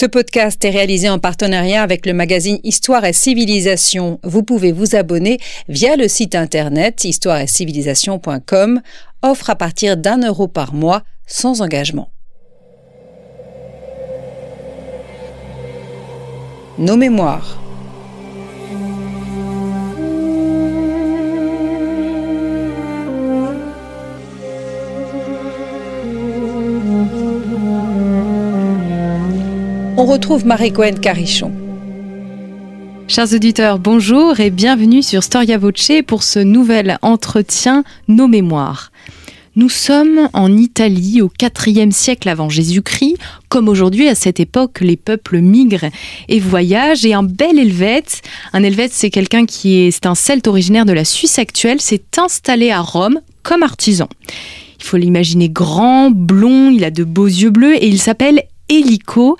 Ce podcast est réalisé en partenariat avec le magazine Histoire et Civilisation. Vous pouvez vous abonner via le site internet histoireetcivilisation.com, offre à partir d'un euro par mois sans engagement. Nos mémoires. On retrouve Marie-Cohen Carichon. Chers auditeurs, bonjour et bienvenue sur Storia Voce pour ce nouvel entretien Nos mémoires. Nous sommes en Italie au IVe siècle avant Jésus-Christ. Comme aujourd'hui, à cette époque, les peuples migrent et voyagent. Et un bel Helvète, un Helvète, c'est quelqu'un qui est, un Celte originaire de la Suisse actuelle, s'est installé à Rome comme artisan. Il faut l'imaginer grand, blond, il a de beaux yeux bleus et il s'appelle hélico.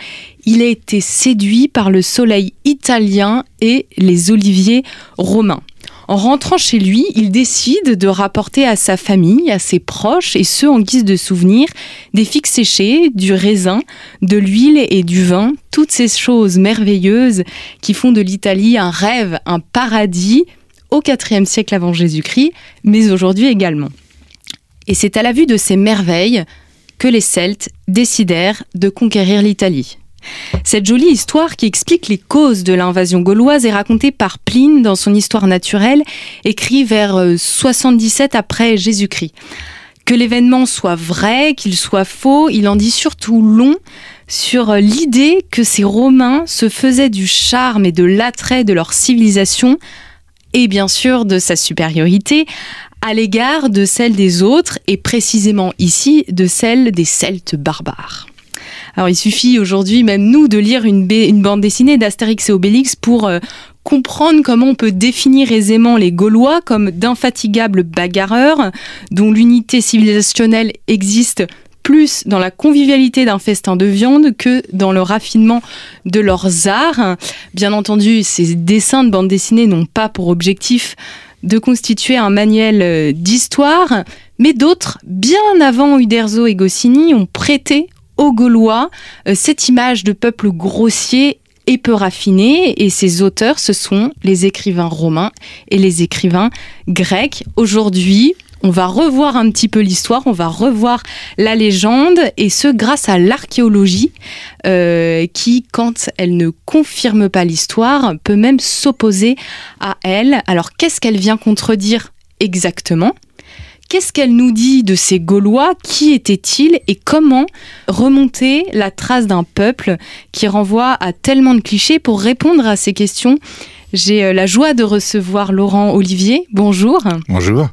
Il a été séduit par le soleil italien et les oliviers romains. En rentrant chez lui, il décide de rapporter à sa famille, à ses proches, et ceux en guise de souvenir, des figues séchées, du raisin, de l'huile et du vin, toutes ces choses merveilleuses qui font de l'Italie un rêve, un paradis, au IVe siècle avant Jésus-Christ, mais aujourd'hui également. Et c'est à la vue de ces merveilles que les Celtes décidèrent de conquérir l'Italie. Cette jolie histoire qui explique les causes de l'invasion gauloise est racontée par Pline dans son Histoire naturelle, écrit vers 77 euh, après Jésus-Christ. Que l'événement soit vrai, qu'il soit faux, il en dit surtout long sur euh, l'idée que ces Romains se faisaient du charme et de l'attrait de leur civilisation et bien sûr de sa supériorité à l'égard de celle des autres et précisément ici de celle des Celtes barbares. Alors il suffit aujourd'hui même nous de lire une, bande dessinée d'Astérix et Obélix pour euh, comprendre comment on peut définir aisément les Gaulois comme d'infatigables bagarreurs dont l'unité civilisationnelle existe plus dans la convivialité d'un festin de viande que dans le raffinement de leurs arts. Bien entendu, ces dessins de bande dessinée n'ont pas pour objectif de constituer un manuel euh, d'histoire, mais d'autres, bien avant Uderzo et Goscinny, ont prêté aux Gaulois euh, cette image de peuple grossier et peu raffiné, et ces auteurs, ce sont les écrivains romains et les écrivains grecs. Aujourd'hui, on va revoir un petit peu l'histoire, on va revoir la légende, et ce grâce à l'archéologie, euh, qui, quand elle ne confirme pas l'histoire, peut même s'opposer à elle. Alors qu'est-ce qu'elle vient contredire exactement? Qu'est-ce qu'elle nous dit de ces Gaulois? Qui étaient-ils? Et comment remonter la trace d'un peuple qui renvoie à tellement de clichés? Pour répondre à ces questions j'ai euh, la joie de recevoir Laurent Olivier. Bonjour. Bonjour.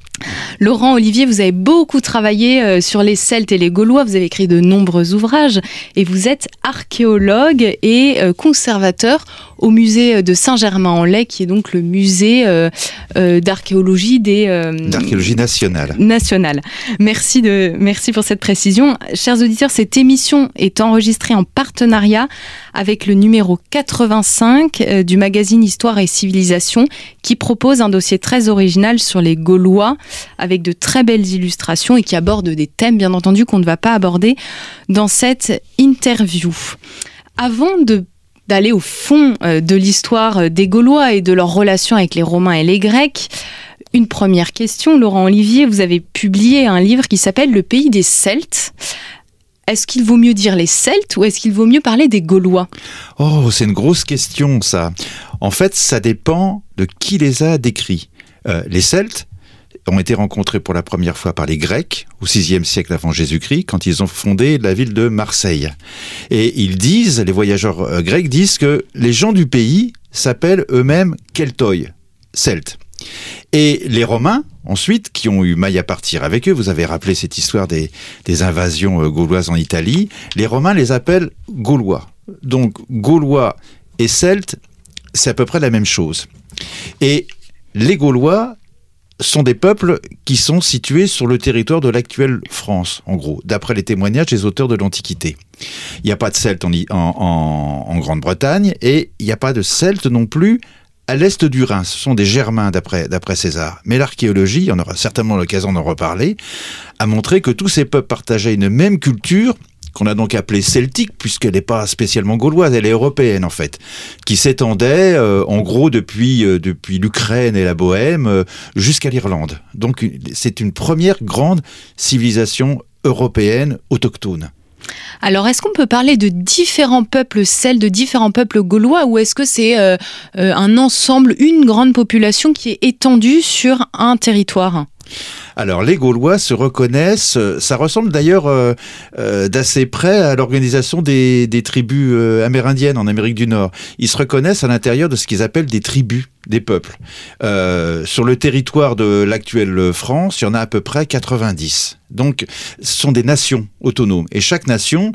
Laurent Olivier, vous avez beaucoup travaillé euh, sur les Celtes et les Gaulois, vous avez écrit de nombreux ouvrages et vous êtes archéologue et euh, conservateur au musée de Saint-Germain-en-Laye, qui est donc le musée d'archéologie des... d'archéologie nationale. Nationale. Merci, de, merci pour cette précision. Chers auditeurs, cette émission est enregistrée en partenariat avec le numéro 85 du magazine Histoire et civilisation, qui propose un dossier très original sur les Gaulois, avec de très belles illustrations et qui aborde des thèmes, bien entendu, qu'on ne va pas aborder dans cette interview. Avant de d'aller au fond euh, de l'histoire des Gaulois et de leur relation avec les Romains et les Grecs, une première question, Laurent Olivier, vous avez publié un livre qui s'appelle Le pays des Celtes. Est-ce qu'il vaut mieux dire les Celtes ou est-ce qu'il vaut mieux parler des Gaulois? Oh, c'est une grosse question ça. En fait, ça dépend de qui les a décrits. Euh, les Celtes ont été rencontrés pour la première fois par les Grecs au VIe siècle avant Jésus-Christ quand ils ont fondé la ville de Marseille. Et ils disent, les voyageurs euh, grecs disent que les gens du pays s'appellent eux-mêmes Keltoi, Celtes. Et les Romains, ensuite, qui ont eu maille à partir avec eux, vous avez rappelé cette histoire des, invasions euh, gauloises en Italie, les Romains les appellent Gaulois. Donc Gaulois et Celtes, c'est à peu près la même chose. Et les Gaulois sont des peuples qui sont situés sur le territoire de l'actuelle France, en gros, d'après les témoignages des auteurs de l'Antiquité. Il n'y a pas de Celtes en, Grande-Bretagne et il n'y a pas de Celtes non plus à l'est du Rhin. Ce sont des Germains d'après, d'après César. Mais l'archéologie, on aura certainement l'occasion d'en reparler, a montré que tous ces peuples partageaient une même culture qu'on a donc appelée celtique, puisqu'elle n'est pas spécialement gauloise, elle est européenne en fait, qui s'étendait en gros depuis, depuis l'Ukraine et la Bohème jusqu'à l'Irlande. Donc c'est une première grande civilisation européenne autochtone. Alors, est-ce qu'on peut parler de différents peuples celtes, de différents peuples gaulois, ou est-ce que c'est euh, euh, un ensemble, une grande population qui est étendue sur un territoire? Alors les Gaulois se reconnaissent, euh, ça ressemble d'ailleurs d'assez près à l'organisation des, tribus amérindiennes en Amérique du Nord. Ils se reconnaissent à l'intérieur de ce qu'ils appellent des tribus des peuples. sur le territoire de l'actuelle France, il y en a à peu près 90. Donc, ce sont des nations autonomes. Et chaque nation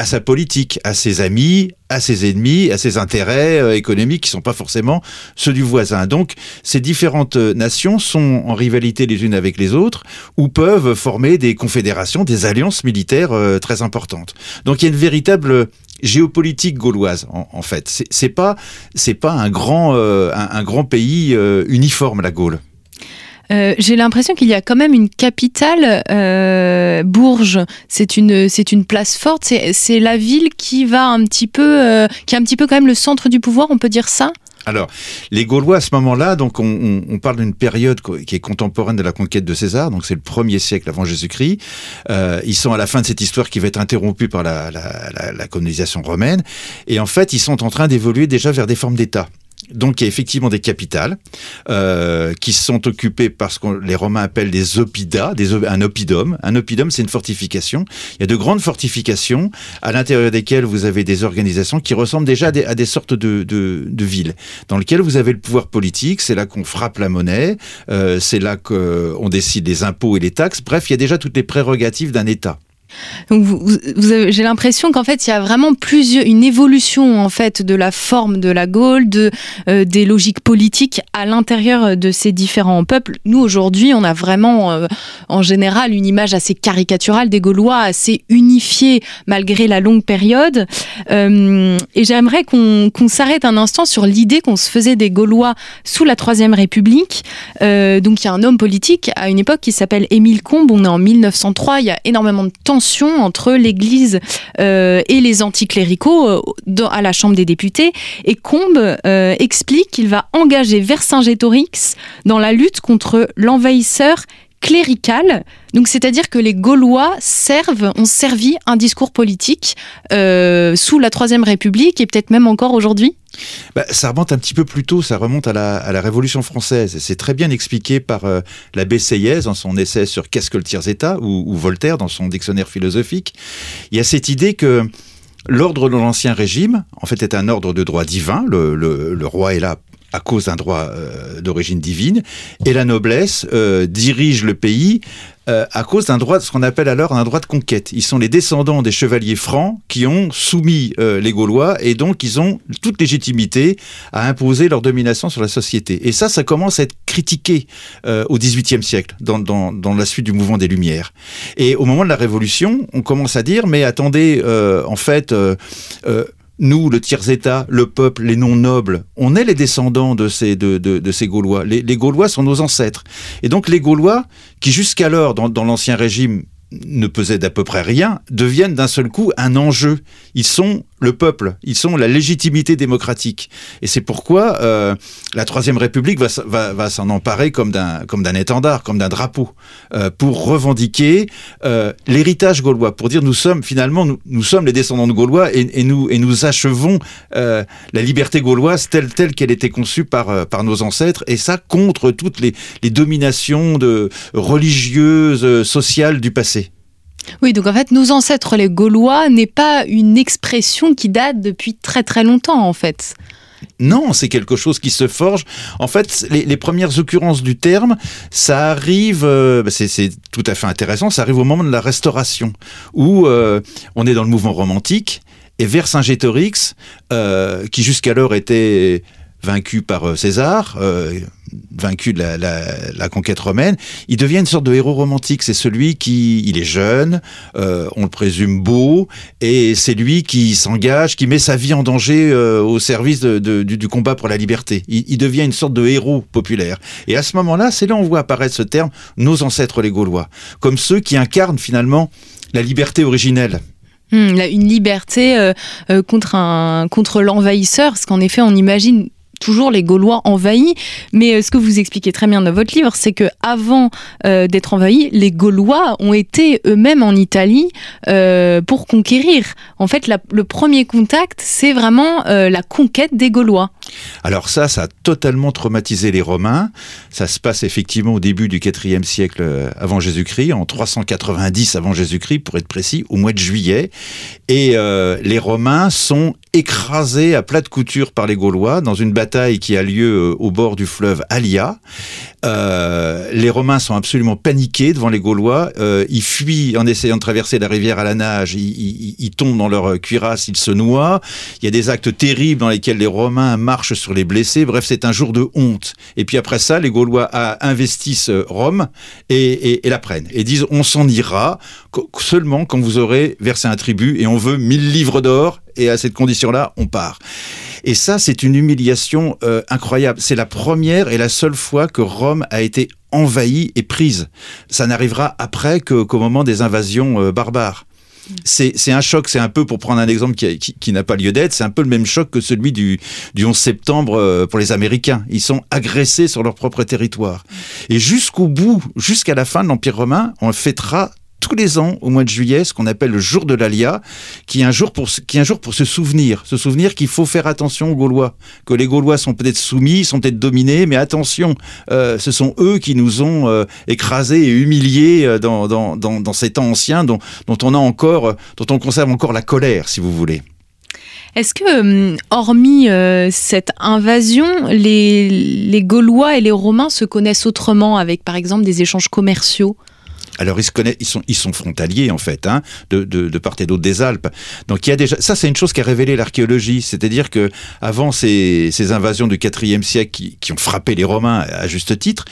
a sa politique, a ses amis, a ses ennemis, a ses intérêts euh, économiques qui sont pas forcément ceux du voisin. Donc, ces différentes euh, nations sont en rivalité les unes avec les autres ou peuvent former des confédérations, des alliances militaires euh, très importantes. Donc, il y a une véritable géopolitique gauloise en, fait. C'est pas c'est pas un grand un, grand pays uniforme la Gaule. Euh, j'ai l'impression qu'il y a quand même une capitale, euh, Bourges. C'est une, c'est une place forte. C'est, la ville qui va un petit peu, euh, qui est un petit peu quand même le centre du pouvoir. On peut dire ça? Alors, les Gaulois à ce moment-là, donc on, parle d'une période qui est contemporaine de la conquête de César, donc c'est le premier siècle avant Jésus-Christ. ils sont à la fin de cette histoire qui va être interrompue par la, la, colonisation romaine, et en fait, ils sont en train d'évoluer déjà vers des formes d'État. Donc il y a effectivement des capitales euh, qui sont occupées par ce que les Romains appellent des oppida, des, un oppidum. Un oppidum, c'est une fortification. Il y a de grandes fortifications à l'intérieur desquelles vous avez des organisations qui ressemblent déjà à des, sortes de, de, villes, dans lesquelles vous avez le pouvoir politique. C'est là qu'on frappe la monnaie, euh, c'est là qu'on décide les impôts et les taxes. Bref, il y a déjà toutes les prérogatives d'un État. Donc j'ai l'impression qu'en fait il y a vraiment une évolution en fait de la forme de la Gaule, euh, des logiques politiques à l'intérieur de ces différents peuples. Nous aujourd'hui, on a vraiment euh, en général une image assez caricaturale des Gaulois, assez unifiés malgré la longue période. Euh, et j'aimerais qu'on s'arrête un instant sur l'idée qu'on se faisait des Gaulois sous la Troisième République. donc il y a un homme politique à une époque qui s'appelle Émile Combes. On est en 1903. Il y a énormément de temps entre l'Église euh, et les anticléricaux euh, à la Chambre des députés. Et Combes euh, explique qu'il va engager Vercingétorix dans la lutte contre l'envahisseur clérical. Donc, c'est-à-dire que les Gaulois servent, ont servi un discours politique sous la Troisième République et peut-être même encore aujourd'hui bah, ça remonte un petit peu plus tôt, ça remonte à la, Révolution française. C'est très bien expliqué par la l'abbé Seillez dans son essai sur Qu'est-ce que le tiers-État ou, Voltaire dans son dictionnaire philosophique. Il y a cette idée que l'ordre de l'Ancien Régime, en fait, est un ordre de droit divin. Le, roi est là à cause d'un droit euh, d'origine divine, et la noblesse euh, dirige le pays euh, à cause d'un droit, ce qu'on appelle alors un droit de conquête. Ils sont les descendants des chevaliers francs qui ont soumis les Gaulois et donc ils ont toute légitimité à imposer leur domination sur la société. Et ça, ça commence à être critiqué au XVIIIe siècle, dans, dans, la suite du mouvement des Lumières. Et au moment de la Révolution, on commence à dire, mais attendez, en fait, nous, le tiers-État, le peuple, les non-nobles, on est les descendants de ces, de, de, ces Gaulois. Les, les, Gaulois sont nos ancêtres. Et donc les Gaulois, qui jusqu'alors, dans, dans l'Ancien Régime, ne pesaient d'à peu près rien, deviennent d'un seul coup un enjeu. Ils sont le peuple, ils sont la légitimité démocratique. Et c'est pourquoi euh, la Troisième République va, va, va s'en emparer comme d'un étendard, comme d'un drapeau, euh, pour revendiquer euh, l'héritage gaulois, pour dire nous sommes finalement nous, nous sommes les descendants de Gaulois et, et nous et nous achevons euh, la liberté gauloise telle telle qu'elle était conçue par euh, par nos ancêtres et ça contre toutes les, les dominations de religieuses, sociales du passé. Oui, donc en fait, nos ancêtres les Gaulois n'est pas une expression qui date depuis très très longtemps en fait. Non, c'est quelque chose qui se forge. En fait, les, premières occurrences du terme, ça arrive, euh, bah, c'est tout à fait intéressant, ça arrive au moment de la Restauration, où euh, on est dans le mouvement romantique, et Vercingétorix, euh, qui jusqu'alors était vaincu par euh, César, euh, vaincu de la, conquête romaine, il devient une sorte de héros romantique. C'est celui qui, il est jeune, euh, on le présume beau, et c'est lui qui s'engage, qui met sa vie en danger au service du, combat pour la liberté. Il, devient une sorte de héros populaire. Et à ce moment-là, c'est là on voit apparaître ce terme, nos ancêtres les Gaulois, comme ceux qui incarnent finalement la liberté originelle Hmm, une liberté contre, contre l'envahisseur, parce qu'en effet, on imagine toujours les Gaulois envahis. Mais euh, ce que vous expliquez très bien dans votre livre, c'est que avant euh, d'être envahis, les Gaulois ont été eux-mêmes en Italie euh, pour conquérir. En fait, le premier contact, c'est vraiment la conquête des Gaulois. Alors ça, ça a totalement traumatisé les Romains. Ça se passe effectivement au début du 4 siècle avant Jésus-Christ, en 390 avant Jésus-Christ, pour être précis, au mois de juillet. Et les Romains sont écrasés à plat de couture par les Gaulois dans une bataille qui a lieu euh, au bord du fleuve Alia. Euh, les Romains sont absolument paniqués devant les Gaulois. Euh, ils fuient en essayant de traverser la rivière à la nage. Ils, ils, tombent dans leur cuirasse, ils se noient. Il y a des actes terribles dans lesquels les Romains marchent sur les blessés. Bref, c'est un jour de honte. Et puis après ça, les Gaulois investissent Rome et, et la prennent. Et disent, on s'en ira seulement quand vous aurez versé un tribut et on veut 1000 livres d'or et à cette condition-là, on part. Et ça, c'est une humiliation euh, incroyable. C'est la première et la seule fois que Rome a été envahie et prise. Ça n'arrivera après qu'au moment des invasions euh, barbares. C'est un choc, c'est un peu, pour prendre un exemple qui, n'a pas lieu d'être, c'est un peu le même choc que celui du, du 11 septembre euh, pour les Américains. Ils sont agressés sur leur propre territoire. Et jusqu'au bout, jusqu'à la fin de l'Empire romain, on fêtera tous les ans au mois de juillet ce qu'on appelle le jour de l'Alia, qui est un jour pour qui est un jour pour se souvenir, se souvenir qu'il faut faire attention aux Gaulois, que les Gaulois sont peut-être soumis, sont peut-être dominés, mais attention, euh, ce sont eux qui nous ont euh, écrasés et humiliés euh, dans, dans, dans, ces temps anciens dont, dont on a encore, dont on conserve encore la colère, si vous voulez. Est-ce que, hormis cette invasion, les, les Gaulois et les Romains se connaissent autrement avec, par exemple, des échanges commerciaux? Alors ils se connaissent, ils sont, ils sont frontaliers en fait, hein, de, de, de, part et d'autre des Alpes. Donc il y a déjà, ça c'est une chose qui a révélé l'archéologie, c'est-à-dire que avant ces, ces invasions du IVe siècle qui, qui, ont frappé les Romains à juste titre,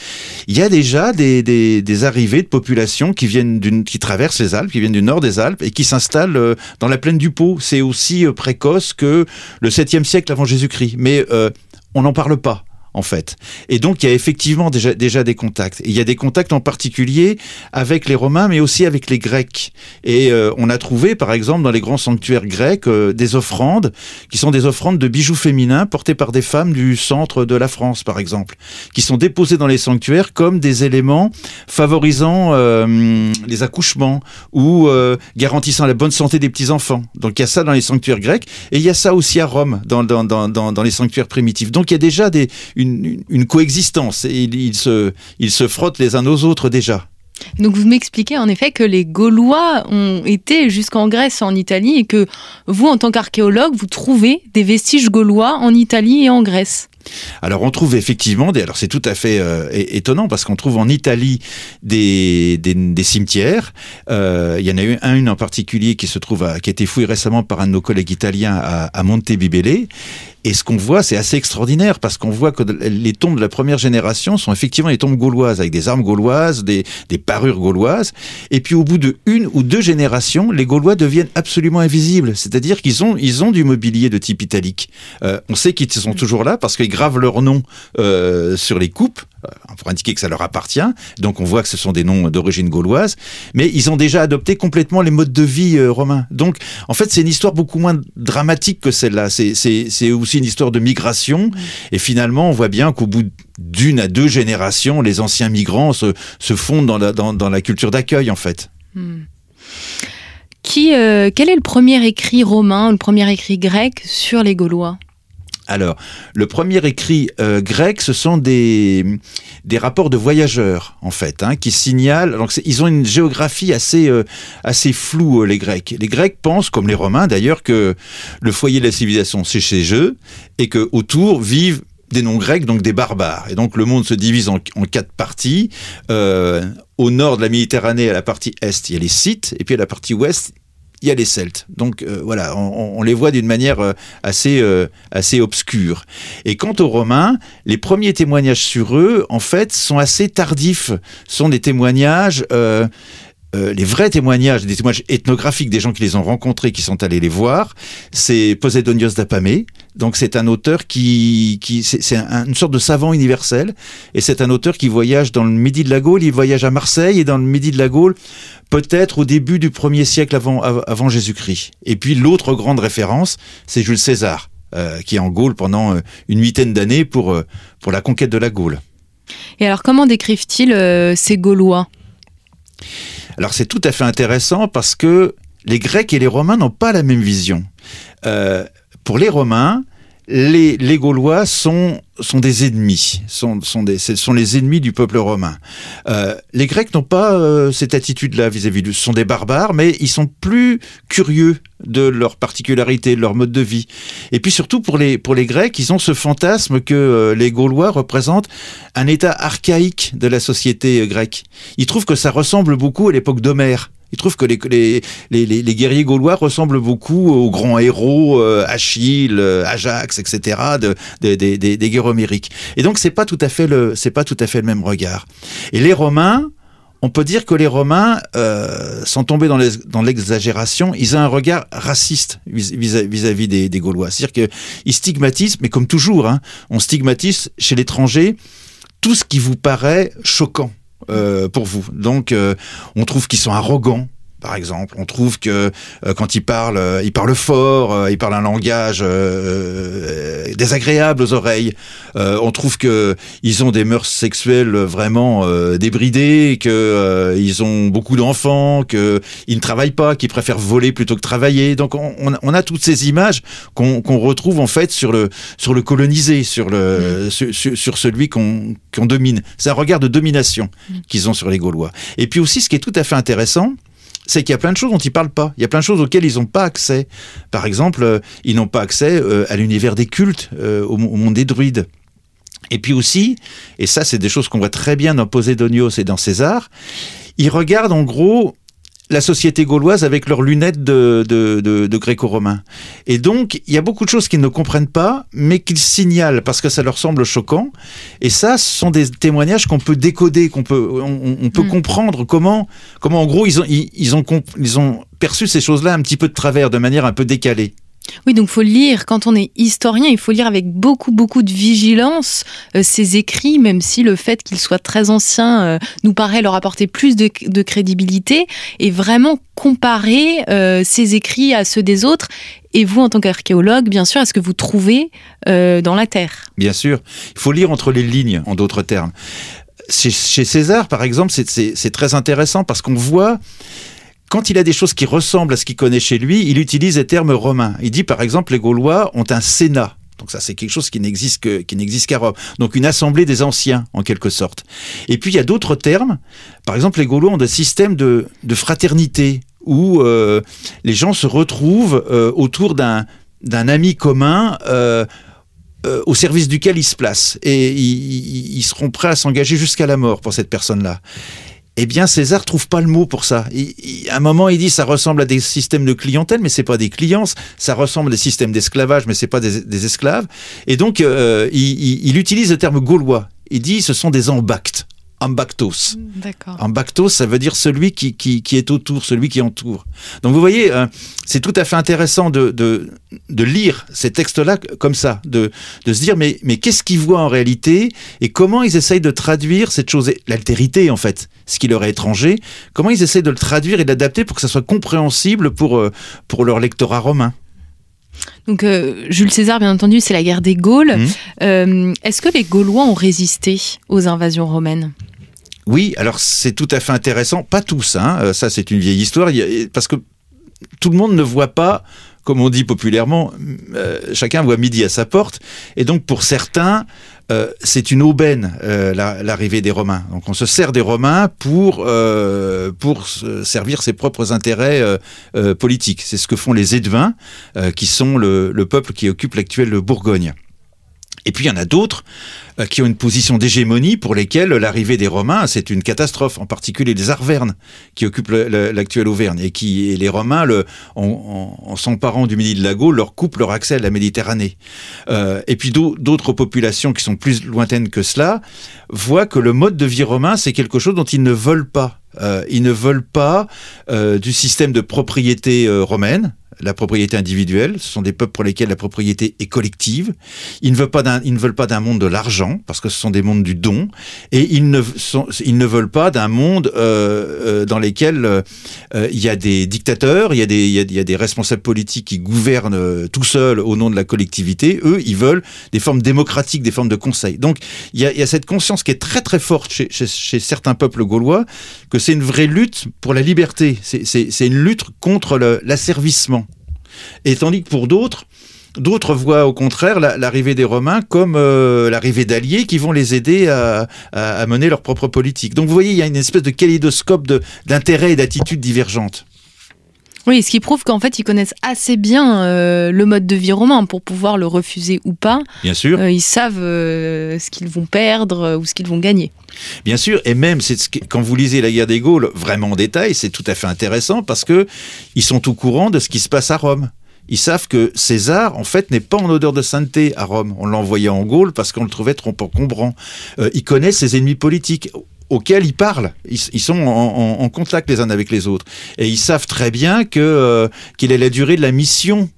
il y a déjà des, des, des arrivées de populations qui viennent d'une, qui traversent les Alpes, qui viennent du nord des Alpes et qui s'installent euh, dans la plaine du Pô. C'est aussi euh, précoce que le 7e siècle avant Jésus-Christ, mais euh, on n'en parle pas en fait. Et donc, il y a effectivement déjà, déjà des contacts. il y a des contacts en particulier avec les Romains, mais aussi avec les Grecs. Et euh, on a trouvé, par exemple, dans les grands sanctuaires grecs, euh, des offrandes qui sont des offrandes de bijoux féminins portées par des femmes du centre de la France, par exemple, qui sont déposées dans les sanctuaires comme des éléments favorisant euh, les accouchements ou garantissant la bonne santé des petits-enfants. Donc, il y a ça dans les sanctuaires grecs, et il y a ça aussi à Rome, dans, dans, dans, dans les sanctuaires primitifs. Donc, il y a déjà des, une, coexistence. Et ils, se, ils se frottent les uns aux autres déjà. Donc vous m'expliquez en effet que les Gaulois ont été jusqu'en Grèce, en Italie, et que vous, en tant qu'archéologue, vous trouvez des vestiges gaulois en Italie et en Grèce. Alors on trouve effectivement, des, alors c'est tout à fait euh, étonnant parce qu'on trouve en Italie des, des, cimetières. Euh, il y en a eu un une en particulier qui se trouve à, qui a été fouillé récemment par un de nos collègues italiens à, à Monte Bibele et ce qu'on voit, c'est assez extraordinaire parce qu'on voit que les tombes de la première génération sont effectivement les tombes gauloises avec des armes gauloises, des, des parures gauloises. Et puis au bout de une ou deux générations, les Gaulois deviennent absolument invisibles. C'est-à-dire qu'ils ont, ils ont du mobilier de type italique. Euh, on sait qu'ils sont toujours là parce qu'ils gravent leur nom euh, sur les coupes euh, pour indiquer que ça leur appartient. Donc on voit que ce sont des noms d'origine gauloise, mais ils ont déjà adopté complètement les modes de vie euh, romains. Donc en fait c'est une histoire beaucoup moins dramatique que celle-là. C'est aussi une histoire de migration. Mmh. Et finalement on voit bien qu'au bout d'une à deux générations, les anciens migrants se, se fondent dans la, dans, dans la culture d'accueil en fait. Mmh. Qui, euh, quel est le premier écrit romain, le premier écrit grec sur les Gaulois? Alors, le premier écrit euh, grec, ce sont des, des rapports de voyageurs, en fait, hein, qui signalent. Donc, ils ont une géographie assez, euh, assez floue, euh, les Grecs. Les Grecs pensent, comme les Romains d'ailleurs, que le foyer de la civilisation, c'est chez eux, et que autour vivent des noms grecs, donc des barbares. Et donc le monde se divise en, en quatre parties. au nord de la Méditerranée, à la partie est, il y a les Scythes, et puis à la partie ouest, il y a les Celtes. Donc euh, voilà, on, les voit d'une manière euh, assez, euh, assez obscure. Et quant aux Romains, les premiers témoignages sur eux, en fait, sont assez tardifs. Ce sont des témoignages euh, les vrais témoignages, des témoignages ethnographiques des gens qui les ont rencontrés, qui sont allés les voir, c'est Posidonios d'Apamé. Donc c'est un auteur qui, c'est une sorte de savant universel, et c'est un auteur qui voyage dans le Midi de la Gaule, il voyage à Marseille, et dans le Midi de la Gaule, peut-être au début du premier siècle avant, avant Jésus-Christ. Et puis l'autre grande référence, c'est Jules César, euh, qui est en Gaule pendant euh, une huitaine d'années pour, pour la conquête de la Gaule. Et alors comment décrivent-ils ces Gaulois? Alors c'est tout à fait intéressant parce que les Grecs et les Romains n'ont pas la même vision. Euh, pour les Romains, les, Gaulois sont, sont des ennemis, sont, sont, des, sont les ennemis du peuple romain. Euh, les Grecs n'ont pas euh, cette attitude-là vis-à-vis d'eux. Ce sont des barbares, mais ils sont plus curieux de leurs particularités, de leur mode de vie. Et puis surtout pour les, pour les Grecs, ils ont ce fantasme que euh, les Gaulois représentent un état archaïque de la société grecque. Ils trouvent que ça ressemble beaucoup à l'époque d'Homère. Il trouve que les, les, les, guerriers gaulois ressemblent beaucoup aux grands héros, euh, Achille, euh, Ajax, etc., de, des, des guerres homériques. Et donc, c'est pas tout à fait le, c'est pas tout à fait le même regard. Et les Romains, on peut dire que les Romains euh, sont tombés dans l'exagération. Ils ont un regard raciste vis-à-vis des, des, Gaulois. C'est-à-dire qu'ils stigmatisent, mais comme toujours, hein, on stigmatise chez l'étranger tout ce qui vous paraît choquant. Euh, pour vous. Donc, euh, on trouve qu'ils sont arrogants, par exemple. On trouve que euh, quand ils parlent, euh, ils parlent fort, euh, ils parlent un langage désagréable aux oreilles. on trouve que ils ont des mœurs sexuelles vraiment débridées, que ils ont beaucoup d'enfants, que ils ne travaillent pas, qu'ils préfèrent voler plutôt que travailler. Donc on, on a toutes ces images qu'on retrouve en fait sur le sur le colonisé, sur le mmh. sur, sur, celui qu'on qu'on domine. C'est un regard de domination mmh. qu'ils ont sur les Gaulois. Et puis aussi, ce qui est tout à fait intéressant, c'est qu'il y a plein de choses dont ils parlent pas. Il y a plein de choses auxquelles ils n'ont pas accès. Par exemple, euh, ils n'ont pas accès euh, à l'univers des cultes, euh, au, monde des druides. Et puis aussi, et ça c'est des choses qu'on voit très bien dans Posédonios et dans César, ils regardent en gros la société gauloise avec leurs lunettes de, de, de, gréco-romain. Et donc, il y a beaucoup de choses qu'ils ne comprennent pas, mais qu'ils signalent parce que ça leur semble choquant. Et ça, ce sont des témoignages qu'on peut décoder, qu'on peut, on, peut mm. comprendre comment, comment en gros ils ont, ils ont, ils ont perçu ces choses-là un petit peu de travers, de manière un peu décalée. Oui, donc faut lire, quand on est historien, il faut lire avec beaucoup, beaucoup de vigilance euh, ces écrits, même si le fait qu'ils soient très anciens euh, nous paraît leur apporter plus de, crédibilité, et vraiment comparer euh, ces écrits à ceux des autres, et vous, en tant qu'archéologue, bien sûr, à ce que vous trouvez dans la Terre? Bien sûr, il faut lire entre les lignes, en d'autres termes. Chez César, par exemple, c'est très intéressant parce qu'on voit quand il a des choses qui ressemblent à ce qu'il connaît chez lui, il utilise les termes romains. Il dit par exemple les Gaulois ont un sénat. Donc ça, c'est quelque chose qui n'existe que, qui n'existe qu'à Rome. Donc une assemblée des anciens, en quelque sorte. Et puis il y a d'autres termes. Par exemple, les Gaulois ont des systèmes de, de fraternité où euh, les gens se retrouvent euh, autour d'un d'un ami commun. Euh, au service duquel ils se placent et ils seront prêts à s'engager jusqu'à la mort pour cette personne-là eh bien César trouve pas le mot pour ça. à un moment, il dit ça ressemble à des systèmes de clientèle, mais c'est pas des clients. Ça ressemble à des systèmes d'esclavage, mais c'est pas des, esclaves. Et donc, euh, il, il, utilise le terme gaulois. Il dit ce sont des embactes. Ambactos. Ambactos, ça veut dire celui qui, qui, qui, est autour, celui qui entoure. Donc vous voyez, euh, c'est tout à fait intéressant de, de, de lire ces textes-là comme ça, de, de se dire mais, mais qu'est-ce qu'ils voient en réalité et comment ils essayent de traduire cette chose, l'altérité en fait, ce qui leur est étranger, comment ils essayent de le traduire et d'adapter pour que ça soit compréhensible pour, euh, pour leur lectorat romain. Donc euh, Jules César, bien entendu, c'est la guerre des Gaules. Mmh. Est-ce que les Gaulois ont résisté aux invasions romaines? Oui, alors c'est tout à fait intéressant. Pas tous, hein. Euh, ça c'est une vieille histoire, parce que tout le monde ne voit pas comme on dit populairement, euh, chacun voit midi à sa porte. Et donc pour certains, euh, c'est une aubaine l'arrivée des Romains. Donc on se sert des Romains pour pour servir ses propres intérêts politiques. C'est ce que font les Édevins, qui sont le, le peuple qui occupe l'actuelle Bourgogne. Et puis il y en a d'autres euh, qui ont une position d'hégémonie pour lesquelles l'arrivée des Romains, c'est une catastrophe, en particulier les Arvernes, qui occupent l'actuelle Auvergne, et qui les Romains, en, s'emparant du Midi de la Gaule, leur coupent leur accès à la Méditerranée. Euh, et puis d'autres populations qui sont plus lointaines que cela voient que le mode de vie romain, c'est quelque chose dont ils ne veulent pas. ils ne veulent pas du système de propriété romaine la propriété individuelle. Ce sont des peuples pour lesquels la propriété est collective. Ils ne veulent pas d'un, ils ne veulent pas d'un monde de l'argent parce que ce sont des mondes du don. Et ils ne sont, ils ne veulent pas d'un monde euh, euh dans lesquels euh, il y a des dictateurs, il y a des, il y y a des responsables politiques qui gouvernent euh, tout seuls au nom de la collectivité. Eux, ils veulent des formes démocratiques, des formes de conseil. Donc, il y a, y a cette conscience qui est très très forte chez, chez, chez certains peuples gaulois que c'est une vraie lutte pour la liberté. C'est, c'est, c'est une lutte contre le, l'asservissement. Et tandis que pour d'autres, D'autres voient au contraire l'arrivée des Romains comme euh, l'arrivée d'alliés qui vont les aider à, mener leur propre politique. Donc vous voyez, il y a une espèce de kaléidoscope d'intérêts et d'attitudes divergentes. Oui, ce qui prouve qu'en fait, ils connaissent assez bien euh, le mode de vie romain pour pouvoir le refuser ou pas. Bien sûr. Euh, ils savent euh, ce qu'ils vont perdre ou ce qu'ils vont gagner. Bien sûr, et même quand vous lisez la guerre des Gaules vraiment en détail, c'est tout à fait intéressant parce que ils sont au courant de ce qui se passe à Rome ils savent que César, en fait, n'est pas en odeur de sainteté à Rome. On l'envoyait en Gaule parce qu'on le trouvait trop encombrant. Euh, ils connaissent ses ennemis politiques auxquels ils parlent. Ils, ils sont en, contact les uns avec les autres. Et ils savent très bien que euh, quelle est la durée de la mission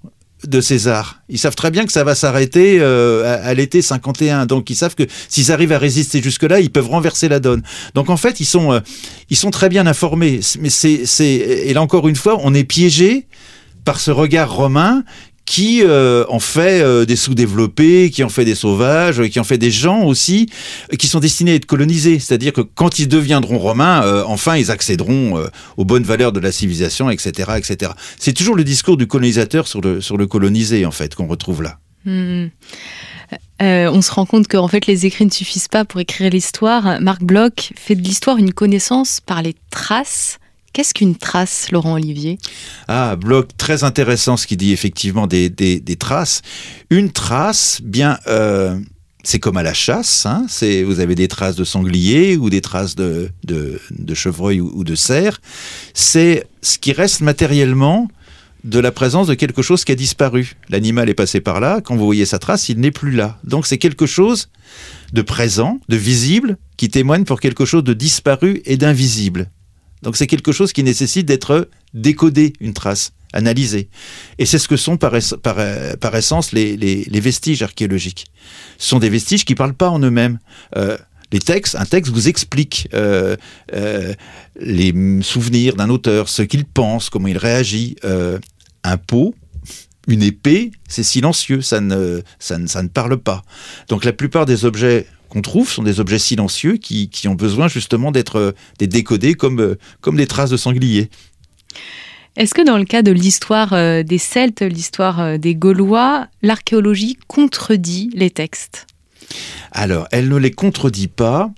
de César. Ils savent très bien que ça va s'arrêter euh, à, à l'été 51. Donc ils savent que s'ils arrivent à résister jusque-là, ils peuvent renverser la donne. Donc en fait, ils sont, euh, ils sont très bien informés. Mais c'est, et là encore une fois, on est piégé par ce regard romain qui euh, en fait euh, des sous-développés, qui en fait des sauvages, qui en fait des gens aussi qui sont destinés à être colonisés. C'est-à-dire que quand ils deviendront romains, euh, enfin ils accéderont euh, aux bonnes valeurs de la civilisation, etc., etc. C'est toujours le discours du colonisateur sur le sur le colonisé en fait qu'on retrouve là. Mmh. on se rend compte que en fait les écrits ne suffisent pas pour écrire l'histoire. Marc Bloch fait de l'histoire une connaissance par les traces Qu'est-ce qu'une trace, Laurent Olivier? Ah, bloc très intéressant ce qu'il dit effectivement des, traces. Une trace, bien, euh, c'est comme à la chasse. Hein, vous avez des traces de sanglier ou des traces de, chevreuil ou de cerf. C'est ce qui reste matériellement de la présence de quelque chose qui a disparu. L'animal est passé par là, quand vous voyez sa trace, il n'est plus là. Donc c'est quelque chose de présent, de visible, qui témoigne pour quelque chose de disparu et d'invisible. Donc c'est quelque chose qui nécessite d'être décodé, une trace, analysée. Et c'est ce que sont par, par essence les, vestiges archéologiques. Ce sont des vestiges qui ne parlent pas en eux-mêmes. Euh, les textes, un texte vous explique euh, euh, les souvenirs d'un auteur, ce qu'il pense, comment il réagit. Euh, un pot, une épée, c'est silencieux, ça ne, ça, ne, ça ne parle pas. Donc la plupart des objets qu'on trouve sont des objets silencieux qui, qui ont besoin justement d'être décodés comme, comme des traces de sanglier. Est-ce que dans le cas de l'histoire euh, des Celtes, l'histoire euh, des Gaulois, l'archéologie contredit les textes? Alors, elle ne les contredit pas,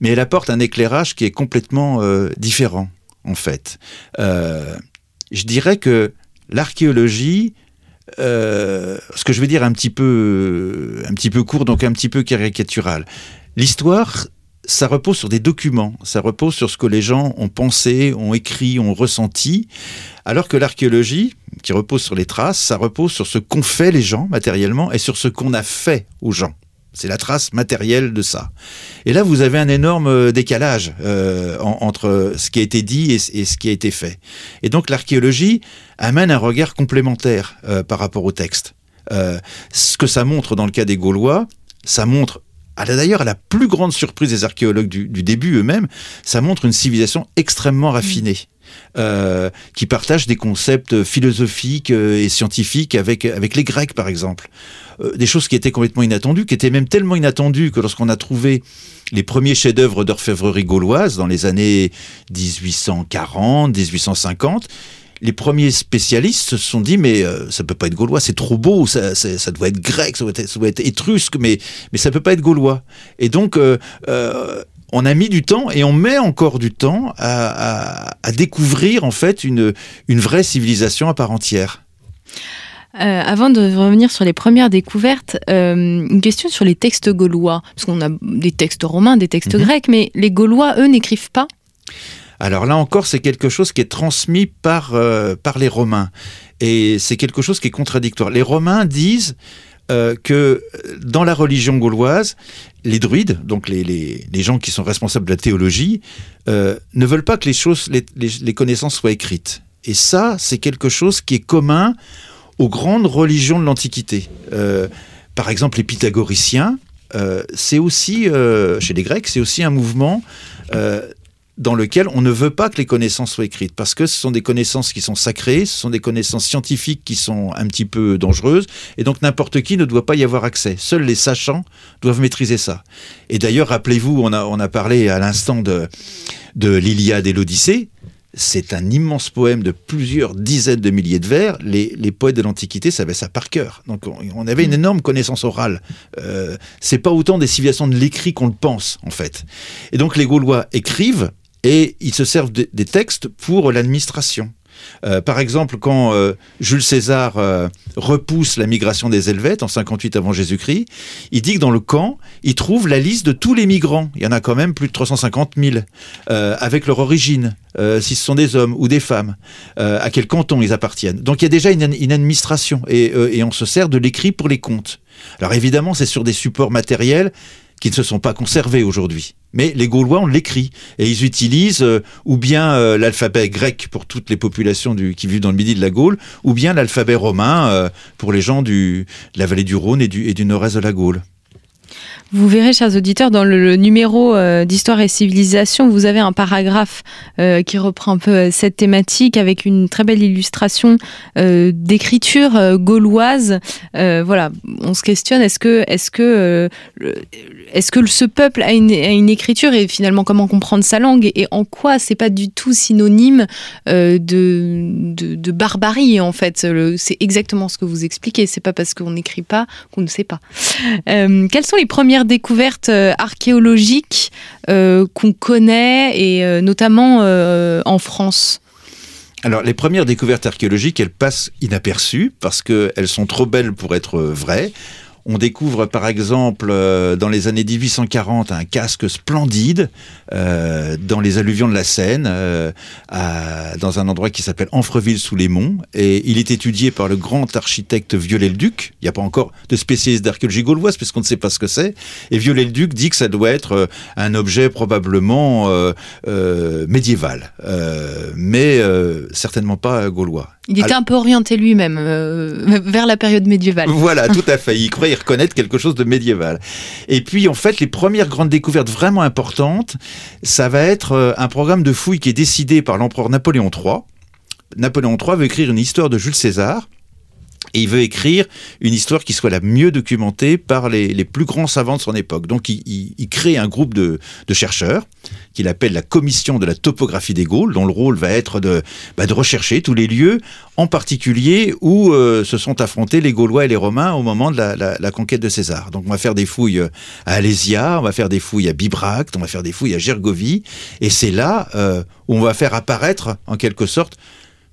mais elle apporte un éclairage qui est complètement euh, différent, en fait. Euh, je dirais que l'archéologie euh, ce que je vais dire un petit peu un petit peu court donc un petit peu caricatural. L'histoire ça repose sur des documents. Ça repose sur ce que les gens ont pensé ont écrit ont ressenti. Alors que l'archéologie qui repose sur les traces ça repose sur ce qu'ont fait les gens matériellement et sur ce qu'on a fait aux gens c'est la trace matérielle de ça. Et là, vous avez un énorme décalage euh, en, entre ce qui a été dit et, ce qui a été fait. Et donc l'archéologie amène un regard complémentaire euh, par rapport au texte. Euh, ce que ça montre dans le cas des Gaulois, ça montre D'ailleurs, à la plus grande surprise des archéologues du, du début eux-mêmes, ça montre une civilisation extrêmement raffinée. Euh, qui partagent des concepts philosophiques euh, et scientifiques avec, avec les Grecs, par exemple. Euh, des choses qui étaient complètement inattendues, qui étaient même tellement inattendues que lorsqu'on a trouvé les premiers chefs-d'œuvre d'orfèvrerie gauloise dans les années 1840, 1850, les premiers spécialistes se sont dit mais euh, ça peut pas être gaulois, c'est trop beau, ça, ça doit être grec, ça doit être, ça doit être étrusque, mais mais ça peut pas être gaulois. Et donc euh, euh, on a mis du temps et on met encore du temps à, à, à découvrir en fait une, une vraie civilisation à part entière. Euh, avant de revenir sur les premières découvertes, euh, une question sur les textes gaulois. Parce qu'on a des textes romains, des textes mmh. grecs, mais les Gaulois, eux, n'écrivent pas? Alors là encore, c'est quelque chose qui est transmis par, euh, par les Romains. Et c'est quelque chose qui est contradictoire. Les Romains disent euh, que dans la religion gauloise, les druides, donc les, les, les, gens qui sont responsables de la théologie, euh, ne veulent pas que les choses, les, les connaissances soient écrites. Et ça, c'est quelque chose qui est commun aux grandes religions de l'Antiquité. Euh, par exemple, les pythagoriciens, euh, c'est aussi, euh, chez les Grecs, c'est aussi un mouvement euh, dans lequel on ne veut pas que les connaissances soient écrites, parce que ce sont des connaissances qui sont sacrées, ce sont des connaissances scientifiques qui sont un petit peu dangereuses, et donc n'importe qui ne doit pas y avoir accès. Seuls les sachants doivent maîtriser ça. Et d'ailleurs, rappelez-vous, on a, on a parlé à l'instant de, de l'Iliade et l'Odyssée, c'est un immense poème de plusieurs dizaines de milliers de vers. Les, les poètes de l'Antiquité savaient ça par cœur. Donc on, avait une énorme connaissance orale. Euh, c'est pas autant des civilisations de l'écrit qu'on le pense, en fait. Et donc les Gaulois écrivent et ils se servent de, des textes pour l'administration. Euh, par exemple, quand euh, Jules César euh, repousse la migration des Helvètes en 58 avant Jésus-Christ, il dit que dans le camp, il trouve la liste de tous les migrants. Il y en a quand même plus de 350 000, euh, avec leur origine, euh, si ce sont des hommes ou des femmes, à quel canton ils appartiennent. Donc il y a déjà une, une administration et, et on se sert de l'écrit pour les comptes. Alors évidemment, c'est sur des supports matériels qui ne se sont pas conservés aujourd'hui. Mais les Gaulois, on l'écrit. Et ils utilisent euh, ou bien euh, l'alphabet grec pour toutes les populations qui vivent dans le midi de la Gaule, ou bien l'alphabet romain euh, pour les gens du, de la vallée du Rhône et du, et du nord-est de la Gaule. Vous verrez, chers auditeurs, dans le, numéro euh, d'Histoire et Civilisation, vous avez un paragraphe euh, qui reprend un peu euh, cette thématique avec une très belle illustration d'écriture gauloise. voilà, on se questionne est-ce que, est-ce que, est-ce que ce peuple a une, écriture et finalement comment comprendre sa langue et, en quoi c'est pas du tout synonyme de, de, barbarie en fait? C'est exactement ce que vous expliquez. C'est pas parce qu'on n'écrit pas qu'on ne sait pas. quelles sont les premières découvertes euh, archéologiques euh, qu'on connaît et euh, notamment en France? Alors, les premières découvertes archéologiques, elles passent inaperçues parce qu'elles sont trop belles pour être vraies. On découvre par exemple euh, dans les années 1840 un casque splendide euh, dans les alluvions de la Seine, euh, à, dans un endroit qui s'appelle Anfreville-sous-les-Monts. Et il est étudié par le grand architecte Viollet-le-Duc. Il n'y a pas encore de spécialiste d'archéologie gauloise puisqu'on ne sait pas ce que c'est. Et Viollet-le-Duc dit que ça doit être un objet probablement médiéval, mais certainement pas gaulois. Il était Alors, un peu orienté lui-même vers la période médiévale. Voilà, tout à fait. Il croyait reconnaître quelque chose de médiéval. Et puis, en fait, les premières grandes découvertes vraiment importantes, ça va être euh, un programme de fouilles qui est décidé par l'empereur Napoléon III. Napoléon III veut écrire une histoire de Jules César. Et il veut écrire une histoire qui soit la mieux documentée par les, plus grands savants de son époque. Donc il, crée un groupe de, chercheurs qu'il appelle la commission de la topographie des Gaules, dont le rôle va être de, bah, rechercher tous les lieux, en particulier où euh, se sont affrontés les Gaulois et les Romains au moment de la, conquête de César. Donc on va faire des fouilles à Alésia, on va faire des fouilles à Bibracte, on va faire des fouilles à Gergovie, et c'est là euh, où on va faire apparaître, en quelque sorte,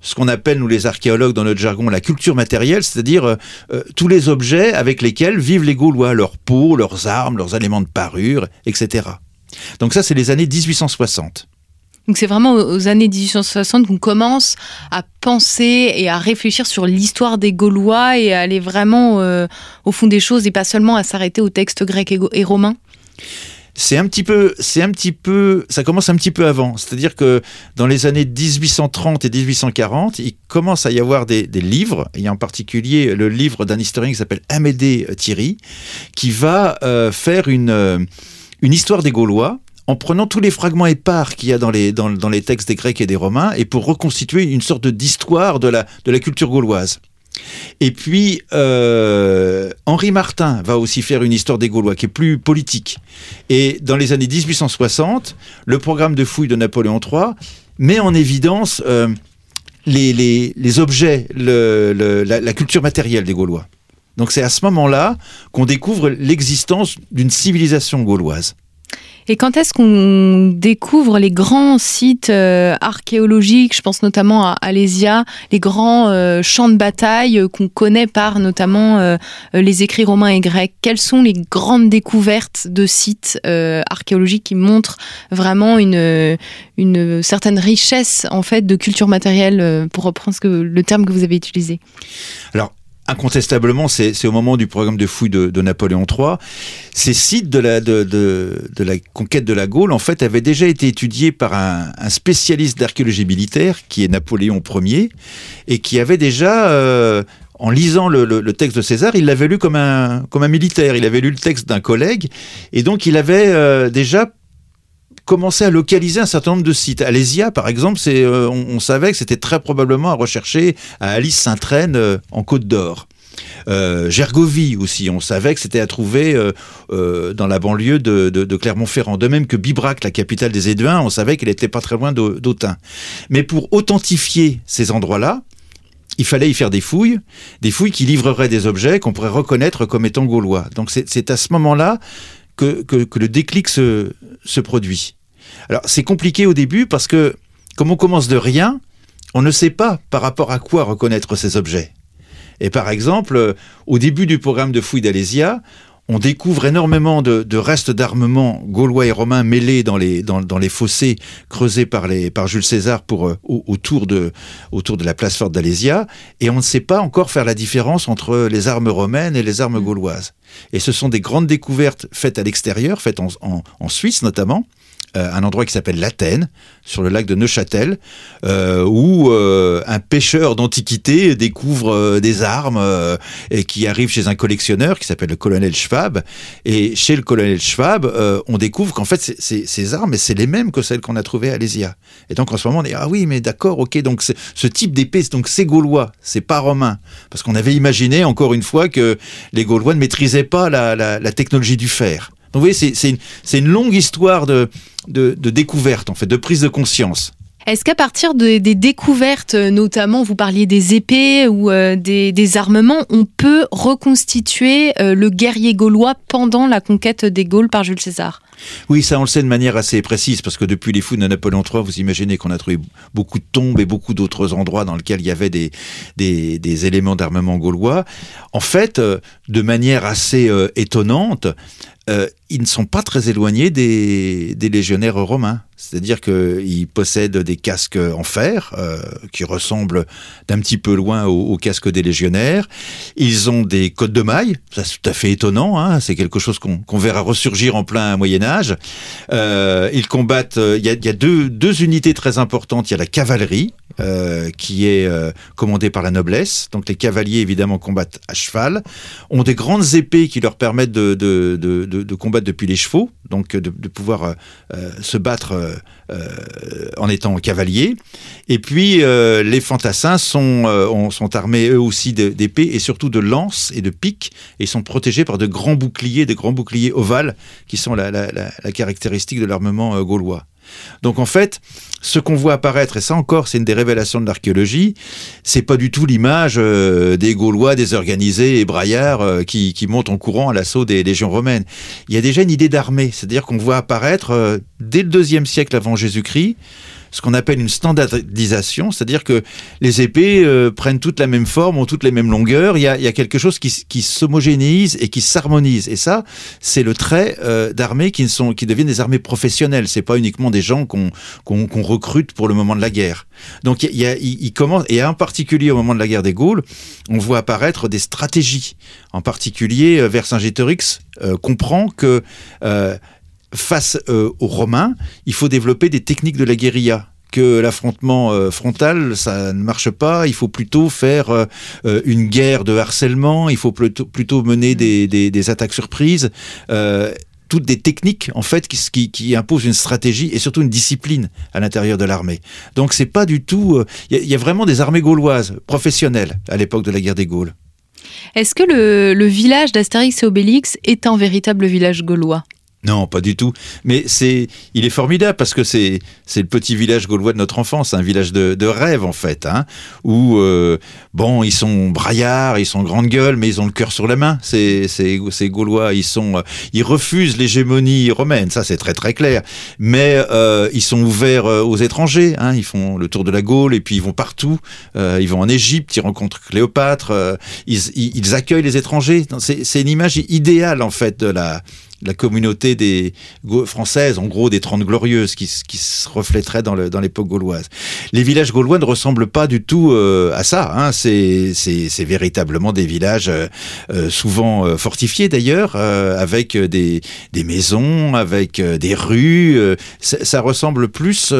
ce qu'on appelle, nous les archéologues, dans notre jargon, la culture matérielle, c'est-à-dire euh, euh, tous les objets avec lesquels vivent les Gaulois, leurs peaux, leurs armes, leurs éléments de parure, etc. Donc ça, c'est les années 1860. Donc c'est vraiment aux années 1860 qu'on commence à penser et à réfléchir sur l'histoire des Gaulois et à aller vraiment euh, au fond des choses et pas seulement à s'arrêter aux textes grecs et, et romains c'est un petit peu, c'est un petit peu, ça commence un petit peu avant. C'est-à-dire que dans les années 1830 et 1840, il commence à y avoir des, des livres, et en particulier le livre d'un historien qui s'appelle Amédée Thierry, qui va euh, faire une, euh, une histoire des Gaulois en prenant tous les fragments épars qu'il y a dans les, textes des Grecs et des Romains, et pour reconstituer une sorte d'histoire de la culture gauloise. Et puis, euh, Henri Martin va aussi faire une histoire des Gaulois qui est plus politique. Et dans les années 1860, le programme de fouilles de Napoléon III met en évidence euh, les, objets, la culture matérielle des Gaulois. Donc c'est à ce moment-là qu'on découvre l'existence d'une civilisation gauloise. Et quand est-ce qu'on découvre les grands sites euh, archéologiques, je pense notamment à Alésia, les grands euh, champs de bataille euh, qu'on connaît par notamment les écrits romains et grecs? Quelles sont les grandes découvertes de sites archéologiques qui montrent vraiment une, une certaine richesse en fait de culture matérielle, pour reprendre ce que, le terme que vous avez utilisé? Alors, incontestablement, c'est au moment du programme de fouille de, Napoléon III. Ces sites de la, conquête de la Gaule, en fait, avaient déjà été étudiés par un, spécialiste d'archéologie militaire, qui est Napoléon Ier, et qui avait déjà... Euh, en lisant le, texte de César, il l'avait lu comme un, comme un militaire. Il avait lu le texte d'un collègue, et donc il avait euh, déjà commencé à localiser un certain nombre de sites. Alésia, par exemple, euh, on, savait que c'était très probablement à rechercher à Alice Saint-Traine euh, en Côte d'Or. Euh, Gergovie aussi, on savait que c'était à trouver dans la banlieue de, Clermont-Ferrand. De même que Bibrac, la capitale des Éduins, on savait qu'elle n'était pas très loin d'Autun. Mais pour authentifier ces endroits-là, il fallait y faire des fouilles, des fouilles qui livreraient des objets qu'on pourrait reconnaître comme étant gaulois. Donc c'est à ce moment-là que, le déclic se produit. Alors c'est compliqué au début parce que comme on commence de rien, on ne sait pas par rapport à quoi reconnaître ces objets. Et par exemple, euh, au début du programme de fouilles d'Alésia, on découvre énormément de, restes d'armement gaulois et romains mêlés dans les, dans, les fossés creusés par, les, par Jules César pour, euh, autour, de, autour de la place forte d'Alésia, et on ne sait pas encore faire la différence entre les armes romaines et les armes mm. gauloises. Et ce sont des grandes découvertes faites à l'extérieur, faites en Suisse notamment, euh, un endroit qui s'appelle l'Athènes, sur le lac de Neuchâtel, euh, où euh, un pêcheur d'antiquité découvre des armes et qui arrive chez un collectionneur qui s'appelle le colonel Schwab. Et chez le colonel Schwab, on découvre qu'en fait, ces armes, c'est les mêmes que celles qu'on a trouvées à Alésia. Et donc en ce moment, on dit ah oui, mais d'accord, ok, donc ce type d'épée, donc c'est gaulois, c'est pas romain, parce qu'on avait imaginé encore une fois que les Gaulois ne maîtrisaient pas la technologie du fer. Donc vous voyez, c'est une, longue histoire de, de, découverte, en fait, de prise de conscience. Est-ce qu'à partir des découvertes, notamment vous parliez des épées ou euh, des, armements, on peut reconstituer euh, le guerrier gaulois pendant la conquête des Gaules par Jules César? Oui, ça on le sait de manière assez précise, parce que depuis les fouilles de Napoléon III, vous imaginez qu'on a trouvé beaucoup de tombes et beaucoup d'autres endroits dans lesquels il y avait des, des, éléments d'armement gaulois. En fait, euh, de manière assez étonnante, euh, ils ne sont pas très éloignés des, légionnaires romains. C'est-à-dire qu'ils possèdent des casques en fer euh, qui ressemblent d'un petit peu loin aux, casques des légionnaires. Ils ont des côtes de mailles, ça c'est tout à fait étonnant. Hein. c'est quelque chose qu'on verra ressurgir en plein Moyen Âge. Euh, ils combattent. Il y a, deux, unités très importantes. Il y a la cavalerie qui est commandée par la noblesse. Donc les cavaliers évidemment combattent à cheval, ont des grandes épées qui leur permettent de, combattre depuis les chevaux, donc de, pouvoir euh, euh, se battre euh, en étant cavalier. Et puis les fantassins sont, armés eux aussi d'épées et surtout de lances et de piques et sont protégés par de grands boucliers, de grands boucliers ovales qui sont la, la caractéristique de l'armement gaulois. Donc en fait, ce qu'on voit apparaître, et ça encore, c'est une des révélations de l'archéologie, c'est pas du tout l'image euh, des Gaulois désorganisés et braillards euh, qui, montent en courant à l'assaut des légions romaines. Il y a déjà une idée d'armée, c'est-à-dire qu'on voit apparaître euh, dès le deuxième siècle avant Jésus-Christ ce qu'on appelle une standardisation, c'est-à-dire que les épées euh, prennent toutes la même forme, ont toutes les mêmes longueurs. Il y a, quelque chose qui, qui s'homogénéise et qui s'harmonise. Et ça, c'est le trait euh, d'armées qui, sont, qui deviennent des armées professionnelles. C'est pas uniquement des gens qu'on recrute pour le moment de la guerre. Donc il, y a, il, commence, et en particulier au moment de la guerre des Gaules, on voit apparaître des stratégies. En particulier, euh, Vercingétorix comprend que face euh, aux Romains, il faut développer des techniques de la guérilla que l'affrontement euh, frontal, ça ne marche pas. Il faut plutôt faire euh, une guerre de harcèlement. Il faut plutôt, plutôt mener des, des, attaques surprises. toutes des techniques en fait qui, qui, imposent une stratégie et surtout une discipline à l'intérieur de l'armée. Donc c'est pas du tout. Il y, a vraiment des armées gauloises professionnelles à l'époque de la guerre des Gaules. Est-ce que le, le village d'Astérix et Obélix est un véritable village gaulois? Non, pas du tout. Mais c'est, il est formidable parce que c'est, c'est le petit village gaulois de notre enfance, un village de, de rêve en fait, hein, où euh, bon, ils sont braillards, ils sont grande gueule, mais ils ont le cœur sur la main. C'est, c'est, c'est gaulois, ils sont, euh, ils refusent l'hégémonie romaine, ça c'est très très clair. Mais euh, ils sont ouverts euh, aux étrangers, hein, ils font le tour de la Gaule et puis ils vont partout. Euh, ils vont en Égypte, ils rencontrent Cléopâtre, ils, ils, ils, accueillent les étrangers. C'est, c'est une image idéale en fait de la la communauté des françaises, en gros des Trente Glorieuses, qui, qui se reflèterait dans l'époque gauloise. Les villages gaulois ne ressemblent pas du tout euh, à ça. Hein. C'est véritablement des villages euh, euh, souvent fortifiés d'ailleurs, avec des, des, maisons, avec des rues. Ça, ça, ressemble plus,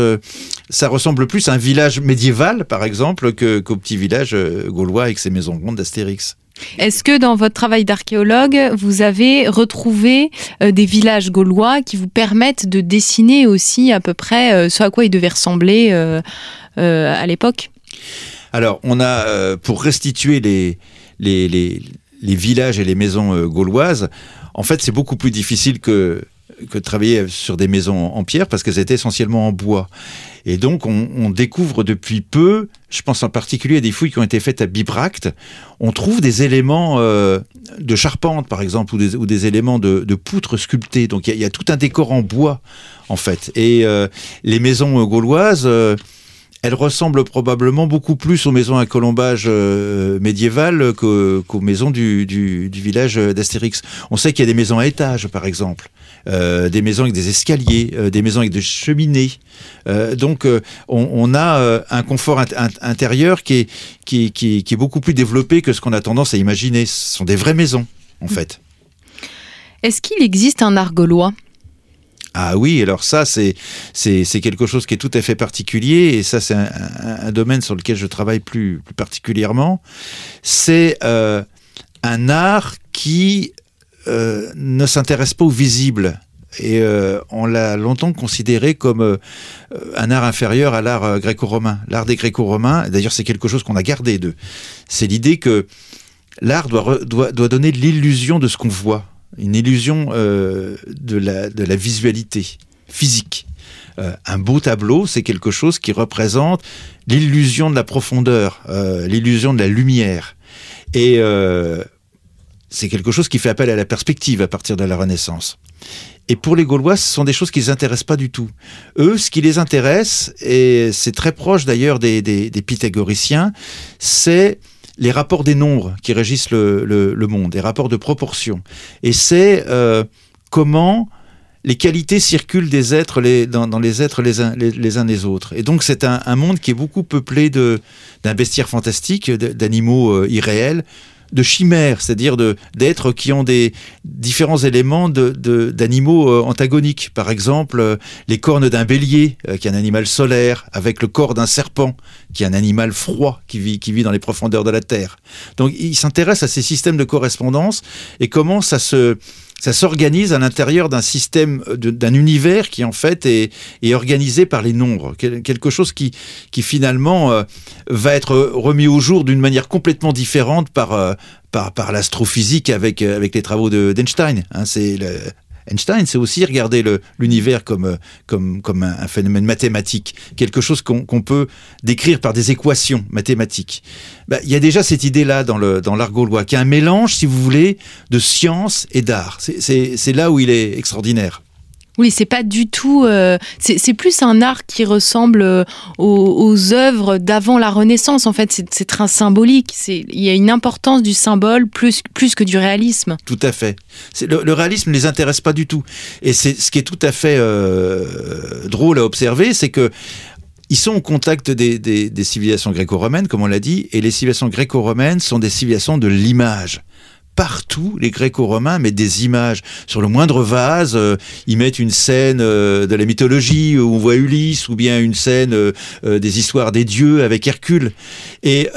ça ressemble plus à un village médiéval, par exemple, qu'au petit village gaulois avec ses maisons rondes d'Astérix. Est-ce que dans votre travail d'archéologue, vous avez retrouvé euh, des villages gaulois qui vous permettent de dessiner aussi à peu près euh, ce à quoi ils devaient ressembler euh, à l'époque? Alors, on a, pour restituer les, les, les, villages et les maisons gauloises, en fait, c'est beaucoup plus difficile que que de travailler sur des maisons en pierre parce qu'elles étaient essentiellement en bois. Et donc, on, découvre depuis peu, je pense en particulier à des fouilles qui ont été faites à Bibracte, on trouve des éléments euh, de charpente, par exemple, ou des, éléments de, poutres sculptées. Donc, il y, a tout un décor en bois, en fait. Et euh, les maisons gauloises... Euh, elles ressemblent probablement beaucoup plus aux maisons à colombage médiévales qu'aux maisons du, du village d'Astérix. On sait qu'il y a des maisons à étages, par exemple. Euh, des maisons avec des escaliers, euh, des maisons avec des cheminées. Euh, donc on, a un confort intérieur qui est, qui, qui, qui est beaucoup plus développé que ce qu'on a tendance à imaginer. Ce sont des vraies maisons, en fait. Est-ce qu'il existe un art gaulois ah oui, alors ça, c'est, c'est, quelque chose qui est tout à fait particulier, et ça, c'est un, domaine sur lequel je travaille plus, plus particulièrement. C'est un art qui euh, ne s'intéresse pas au visible. Et euh, on l'a longtemps considéré comme euh, un art inférieur à l'art gréco-romain. L'art des gréco-romains, d'ailleurs c'est quelque chose qu'on a gardé d'eux. C'est l'idée que l'art doit, doit, doit, donner l'illusion de ce qu'on voit, une illusion de, la, de la visualité physique. un beau tableau, c'est quelque chose qui représente l'illusion de la profondeur, l'illusion de la lumière. Et c'est quelque chose qui fait appel à la perspective à partir de la Renaissance. Et pour les Gaulois, ce sont des choses qui les intéressent pas du tout. Eux, ce qui les intéresse, et c'est très proche d'ailleurs des, pythagoriciens, c'est les rapports des nombres qui régissent le, monde, les rapports de proportion. Et c'est euh, comment les qualités circulent des dans, les êtres les uns les, autres. Et donc c'est un, monde qui est beaucoup peuplé d'un bestiaire fantastique, d'animaux euh, irréels, de chimères, c'est-à-dire d'êtres qui ont des différents éléments d'animaux de, euh, antagoniques. Par exemple, euh, les cornes d'un bélier, euh, qui est un animal solaire, avec le corps d'un serpent, qui est un animal froid, qui vit, qui vit dans les profondeurs de la Terre. Donc il s'intéresse à ces systèmes de correspondance et comment ça se ça s'organise à l'intérieur d'un système, d'un univers qui en fait est, organisé par les nombres. Quelque chose qui, qui finalement euh, va être remis au jour d'une manière complètement différente par, euh, par, par l'astrophysique avec, euh, avec les travaux d'Einstein. Hein, c'est Einstein, c'est aussi regarder l'univers comme, comme, comme un, phénomène mathématique, quelque chose qu'on peut décrire par des équations mathématiques. Bah, il y a déjà cette idée-là dans l'art dans gaulois, qui est un mélange, si vous voulez, de science et d'art. C'est là où il est extraordinaire. Oui, c'est pas du tout. Euh, c'est plus un art qui ressemble euh, aux, œuvres d'avant la Renaissance. En fait, c'est très symbolique. Il y a une importance du symbole plus, plus que du réalisme. Tout à fait. Le, le, réalisme ne les intéresse pas du tout. Et c'est ce qui est tout à fait euh, drôle à observer, c'est que ils sont au contact des, des, des civilisations gréco-romaines, comme on l'a dit, et les civilisations gréco-romaines sont des civilisations de l'image partout, les gréco-romains mettent des images. Sur le moindre vase, euh, ils mettent une scène euh, de la mythologie où on voit Ulysse, ou bien une scène euh, des histoires des dieux avec Hercule. Et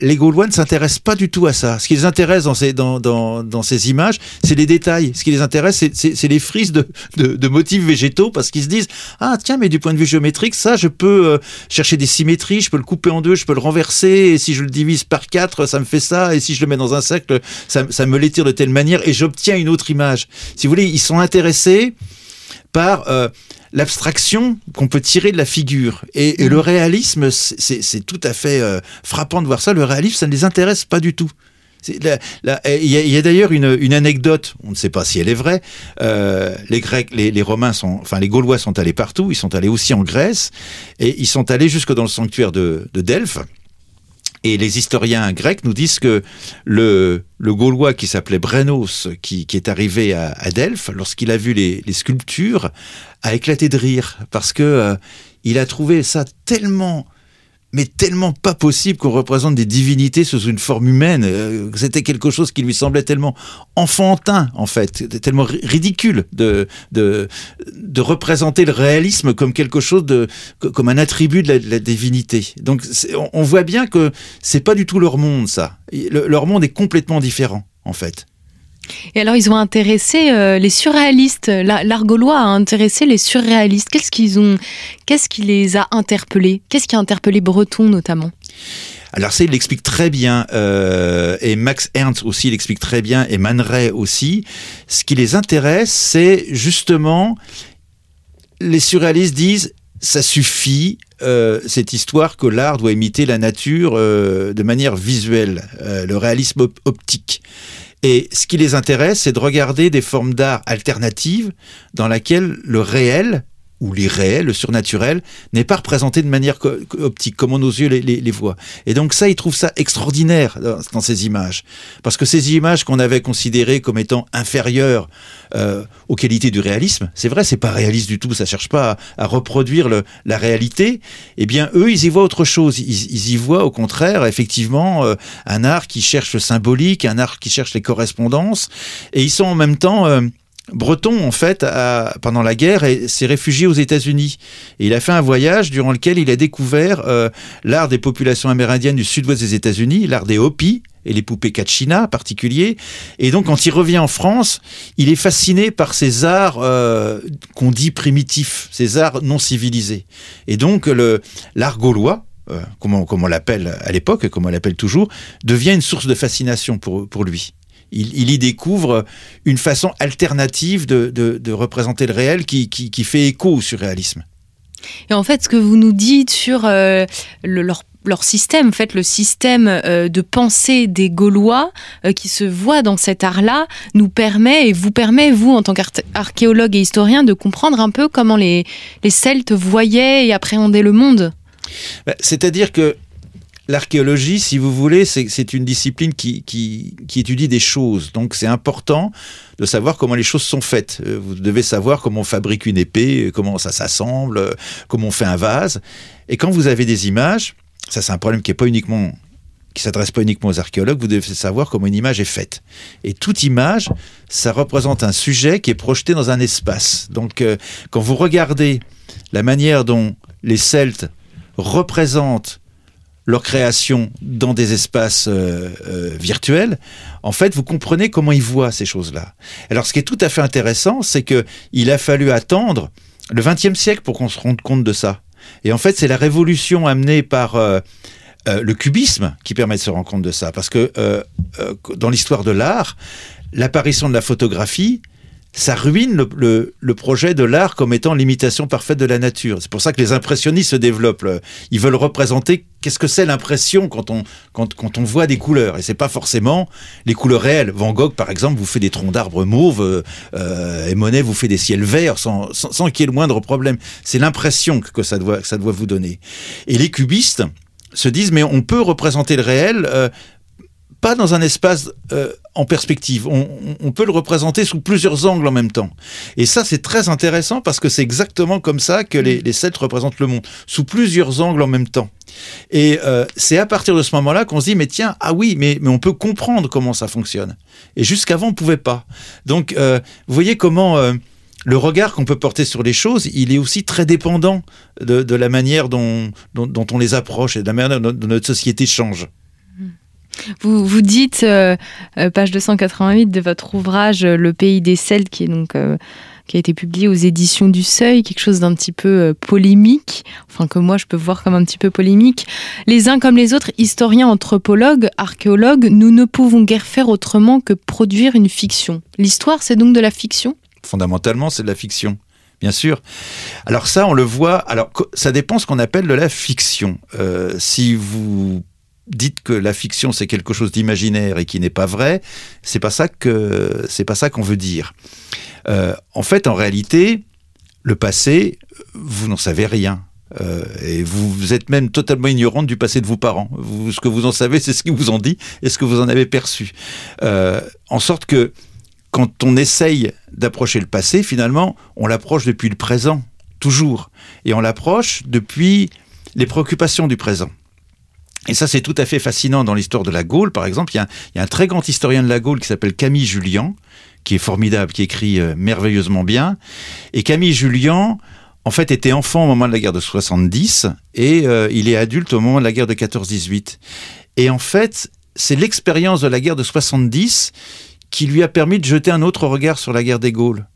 les Gaulois ne s'intéressent pas du tout à ça. Ce qui les intéresse dans ces, dans, dans, ces images, c'est les détails. Ce qui les intéresse, c'est les frises de, motifs végétaux, parce qu'ils se disent, ah tiens, mais du point de vue géométrique, ça, je peux chercher des symétries, je peux le couper en deux, je peux le renverser, et si je le divise par quatre, ça me fait ça, et si je le mets dans un cercle, ça, ça me l'étire de telle manière et j'obtiens une autre image. Si vous voulez, ils sont intéressés par euh, l'abstraction qu'on peut tirer de la figure. Et, le réalisme, c'est tout à fait euh, frappant de voir ça. Le réalisme, ça ne les intéresse pas du tout. Il y a, d'ailleurs une, anecdote, on ne sait pas si elle est vraie. Euh, les Grecs, les, Romains sont, enfin les Gaulois sont allés partout. Ils sont allés aussi en Grèce et ils sont allés jusque dans le sanctuaire de Delphes. Et les historiens grecs nous disent que le, le Gaulois qui s'appelait Brenos, qui, qui, est arrivé à, à Delphes, lorsqu'il a vu les, les, sculptures, a éclaté de rire parce que euh, il a trouvé ça tellement mais tellement pas possible qu'on représente des divinités sous une forme humaine. Euh, C'était quelque chose qui lui semblait tellement enfantin, en fait, tellement ridicule de, de, de représenter le réalisme comme quelque chose de, comme un attribut de la, divinité. Donc, on, voit bien que c'est pas du tout leur monde, ça. Le, leur monde est complètement différent, en fait. Et alors, ils ont intéressé euh, les surréalistes. L'art gaulois a intéressé les surréalistes. Qu'est-ce qu'ils ont Qu'est-ce qui les a interpellés? Qu'est-ce qui a interpellé Breton notamment? Alors ça, il l'explique très bien, euh, et Max Ernst aussi l'explique très bien, et Man Ray aussi. Ce qui les intéresse, c'est justement, les surréalistes disent, ça suffit, euh, cette histoire que l'art doit imiter la nature euh, de manière visuelle, euh, le réalisme op optique. Et ce qui les intéresse, c'est de regarder des formes d'art alternatives dans laquelle le réel ou l'irréel, le surnaturel, n'est pas représenté de manière optique, comme nos yeux les, voient. Et donc ça, ils trouvent ça extraordinaire dans, dans ces images. Parce que ces images qu'on avait considérées comme étant inférieures euh, aux qualités du réalisme, c'est vrai, c'est pas réaliste du tout, ça cherche pas à, reproduire la réalité, eh bien, eux, ils y voient autre chose. Ils, ils y voient, au contraire, effectivement, euh, un art qui cherche le symbolique, un art qui cherche les correspondances, et ils sont en même temps... Euh, Breton, en fait, a, pendant la guerre, s'est réfugié aux États-Unis. Et il a fait un voyage durant lequel il a découvert euh, l'art des populations amérindiennes du sud-ouest des États-Unis, l'art des Hopis et les poupées Kachina en particulier. Et donc, quand il revient en France, il est fasciné par ces arts euh, qu'on dit primitifs, ces arts non civilisés. Et donc, l'art gaulois, euh, comme on, l'appelle à l'époque, comme on l'appelle toujours, devient une source de fascination pour lui il, il, y découvre une façon alternative de, de, de représenter le réel qui, qui, qui, fait écho au surréalisme. Et en fait, ce que vous nous dites sur euh, le, leur leur système, en fait, le système euh, de pensée des Gaulois euh, qui se voit dans cet art-là, nous permet et vous permet, vous, en tant qu'archéologue et historien, de comprendre un peu comment les, les Celtes voyaient et appréhendaient le monde. C'est-à-dire que l'archéologie, si vous voulez, c'est une discipline qui, étudie des choses. Donc c'est important de savoir comment les choses sont faites. Euh, vous devez savoir comment on fabrique une épée, comment ça s'assemble, comment on fait un vase. Et quand vous avez des images, ça c'est un problème qui est pas uniquement qui s'adresse pas uniquement aux archéologues, vous devez savoir comment une image est faite. Et toute image, ça représente un sujet qui est projeté dans un espace. Donc, euh, quand vous regardez la manière dont les Celtes représentent leur création dans des espaces euh, euh, virtuels, en fait, vous comprenez comment ils voient ces choses-là. Alors, ce qui est tout à fait intéressant, c'est que il a fallu attendre le XXe siècle pour qu'on se rende compte de ça. Et en fait, c'est la révolution amenée par euh, le cubisme qui permet de se rendre compte de ça, parce que dans l'histoire de l'art, l'apparition de la photographie ça ruine le, le, le projet de l'art comme étant l'imitation parfaite de la nature. C'est pour ça que les impressionnistes se développent. Ils veulent représenter qu'est-ce que c'est l'impression quand on, quand, quand on voit des couleurs. Et c'est pas forcément les couleurs réelles. Van Gogh, par exemple, vous fait des troncs d'arbres mauves, euh, et Monet vous fait des ciels verts sans, sans, sans qu'il y ait le moindre problème. C'est l'impression que, que, ça doit, que ça doit vous donner. Et les cubistes se disent, mais on peut représenter le réel euh, pas dans un espace euh, en perspective. On, on, peut le représenter sous plusieurs angles en même temps. Et ça, c'est très intéressant parce que c'est exactement comme ça que les, les Celtes représentent le monde, sous plusieurs angles en même temps. Et euh, c'est à partir de ce moment-là qu'on se dit, mais tiens, ah oui, mais, mais on peut comprendre comment ça fonctionne. Et jusqu'avant, on ne pouvait pas. Donc, euh, vous voyez comment... Euh, le regard qu'on peut porter sur les choses, il est aussi très dépendant de, de la manière dont, dont, dont, on les approche et de la manière dont notre société change. Vous, vous dites, euh, page 288 de votre ouvrage Le pays des Celtes, qui est donc euh, qui a été publié aux éditions du Seuil, quelque chose d'un petit peu euh, polémique, enfin que moi je peux voir comme un petit peu polémique. Les uns comme les autres, historiens, anthropologues, archéologues, nous ne pouvons guère faire autrement que produire une fiction. L'histoire, c'est donc de la fiction? Fondamentalement, c'est de la fiction bien sûr. Alors ça, on le voit. Alors ça dépend ce qu'on appelle de la fiction. Euh, si vous dites que la fiction c'est quelque chose d'imaginaire et qui n'est pas vrai, c'est pas ça que c'est pas ça qu'on veut dire. Euh, en fait, en réalité, le passé, vous n'en savez rien. Euh, et vous, êtes même totalement ignorante du passé de vos parents. Vous, ce que vous en savez, c'est ce qu'ils vous ont dit et ce que vous en avez perçu. Euh, en sorte que quand on essaye d'approcher le passé, finalement, on l'approche depuis le présent, toujours. Et on l'approche depuis les préoccupations du présent. Et ça, c'est tout à fait fascinant dans l'histoire de la Gaule. Par exemple, il y, a un, très grand historien de la Gaule qui s'appelle Camille Julien, qui est formidable, qui écrit euh, merveilleusement bien. Et Camille Julien, en fait, était enfant au moment de la guerre de 70 et euh, il est adulte au moment de la guerre de 14-18. Et en fait, c'est l'expérience de la guerre de 70 qui lui a permis de jeter un autre regard sur la guerre des Gaules.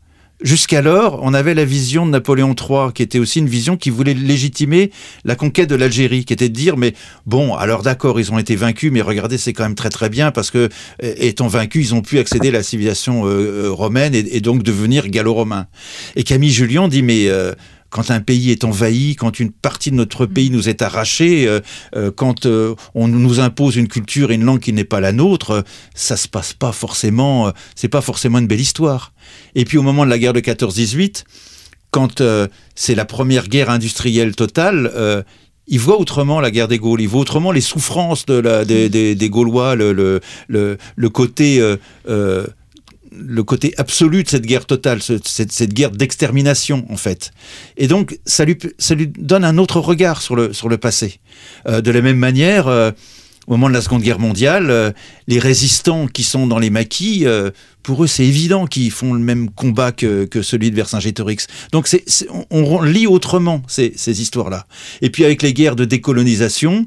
Jusqu'alors, on avait la vision de Napoléon III, qui était aussi une vision qui voulait légitimer la conquête de l'Algérie, qui était de dire, mais bon, alors d'accord, ils ont été vaincus, mais regardez, c'est quand même très très bien, parce que, étant vaincus, ils ont pu accéder à la civilisation euh, euh, romaine et, donc devenir gallo-romains. Et Camille Julien dit, mais... Euh, quand un pays est envahi, quand une partie de notre pays nous est arrachée, euh, euh, quand euh, on nous impose une culture et une langue qui n'est pas la nôtre, ça se passe pas forcément, c'est pas forcément une belle histoire. Et puis au moment de la guerre de 14-18, quand c'est la première guerre industrielle totale, il voit autrement la guerre des Gaules, il voit autrement les souffrances de la, des, des, Gaulois, le, le, le, le côté le côté absolu de cette guerre totale, cette, guerre d'extermination en fait. Et donc ça lui, donne un autre regard sur le, passé. Euh, de la même manière, euh, au moment de la Seconde Guerre mondiale, euh, les résistants qui sont dans les maquis, pour eux c'est évident qu'ils font le même combat que, celui de Vercingétorix. Donc on, lit autrement ces histoires-là. Et puis avec les guerres de décolonisation,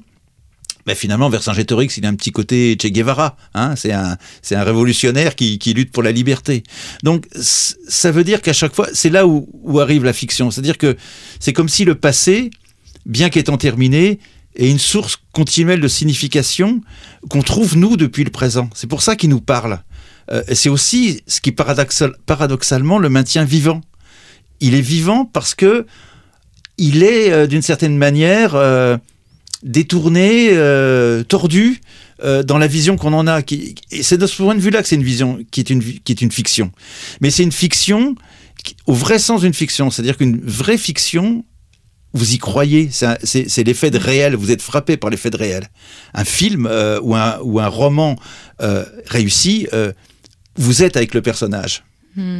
mais finalement, Vercingétorix, il a un petit côté Che Guevara. Hein c'est un, c'est un révolutionnaire qui, lutte pour la liberté. Donc, ça veut dire qu'à chaque fois, c'est là où, où, arrive la fiction. C'est-à-dire que c'est comme si le passé, bien qu'étant terminé, est une source continuelle de signification qu'on trouve nous depuis le présent. C'est pour ça qu'il nous parle. Euh, c'est aussi ce qui paradoxal, paradoxalement le maintient vivant. Il est vivant parce que il est euh, d'une certaine manière euh, détourné, euh, tordu euh, dans la vision qu'on en a. Et c'est de ce point de vue-là que c'est une vision qui est une, qui est une fiction. Mais c'est une fiction au vrai sens d'une fiction. C'est-à-dire qu'une vraie fiction, vous y croyez. C'est l'effet de réel. Vous êtes frappé par l'effet de réel. Un film euh, ou, un, ou un roman réussi, vous êtes avec le personnage. Hmm.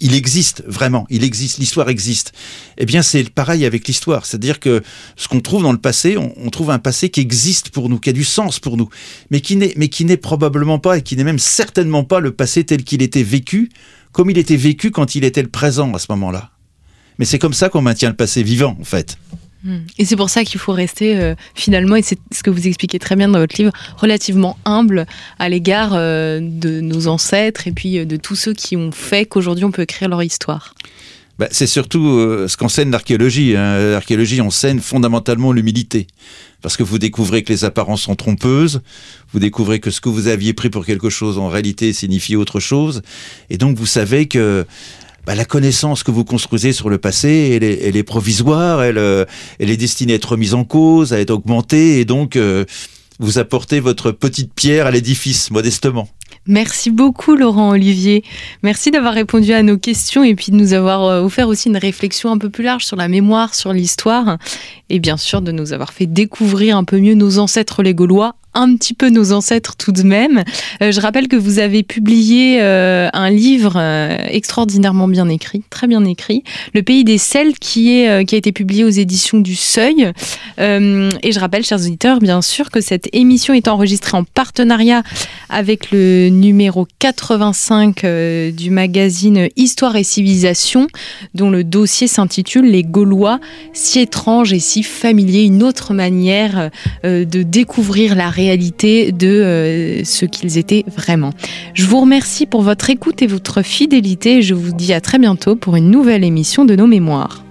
Il existe vraiment, il existe, l'histoire existe. Eh bien, c'est pareil avec l'histoire. C'est-à-dire que ce qu'on trouve dans le passé, on, trouve un passé qui existe pour nous, qui a du sens pour nous, mais qui n'est, mais qui n'est probablement pas et qui n'est même certainement pas le passé tel qu'il était vécu, comme il était vécu quand il était le présent à ce moment-là. Mais c'est comme ça qu'on maintient le passé vivant, en fait. Et c'est pour ça qu'il faut rester euh, finalement, et c'est ce que vous expliquez très bien dans votre livre, relativement humble à l'égard euh, de nos ancêtres et puis euh, de tous ceux qui ont fait qu'aujourd'hui on peut écrire leur histoire. Bah, c'est surtout ce qu'enseigne l'archéologie. Hein. L'archéologie enseigne fondamentalement l'humilité. Parce que vous découvrez que les apparences sont trompeuses, vous découvrez que ce que vous aviez pris pour quelque chose en réalité signifie autre chose, et donc vous savez que bah, la connaissance que vous construisez sur le passé, elle est, provisoire, euh, elle, est destinée à être remise en cause, à être augmentée, et donc euh, vous apportez votre petite pierre à l'édifice, modestement. Merci beaucoup Laurent Olivier. Merci d'avoir répondu à nos questions et puis de nous avoir euh, offert aussi une réflexion un peu plus large sur la mémoire, sur l'histoire et bien sûr de nous avoir fait découvrir un peu mieux nos ancêtres les Gaulois un petit peu nos ancêtres tout de même. Euh, je rappelle que vous avez publié euh, un livre euh, extraordinairement bien écrit, très bien écrit, Le pays des Celtes, qui, est, qui a été publié aux éditions du Seuil. et je rappelle, chers auditeurs, bien sûr, que cette émission est enregistrée en partenariat avec le numéro 85 du magazine Histoire et Civilisation, dont le dossier s'intitule Les Gaulois, si étranges et si familiers, une autre manière de découvrir la réalité de euh, ce qu'ils étaient vraiment. Je vous remercie pour votre écoute et votre fidélité et je vous dis à très bientôt pour une nouvelle émission de nos mémoires.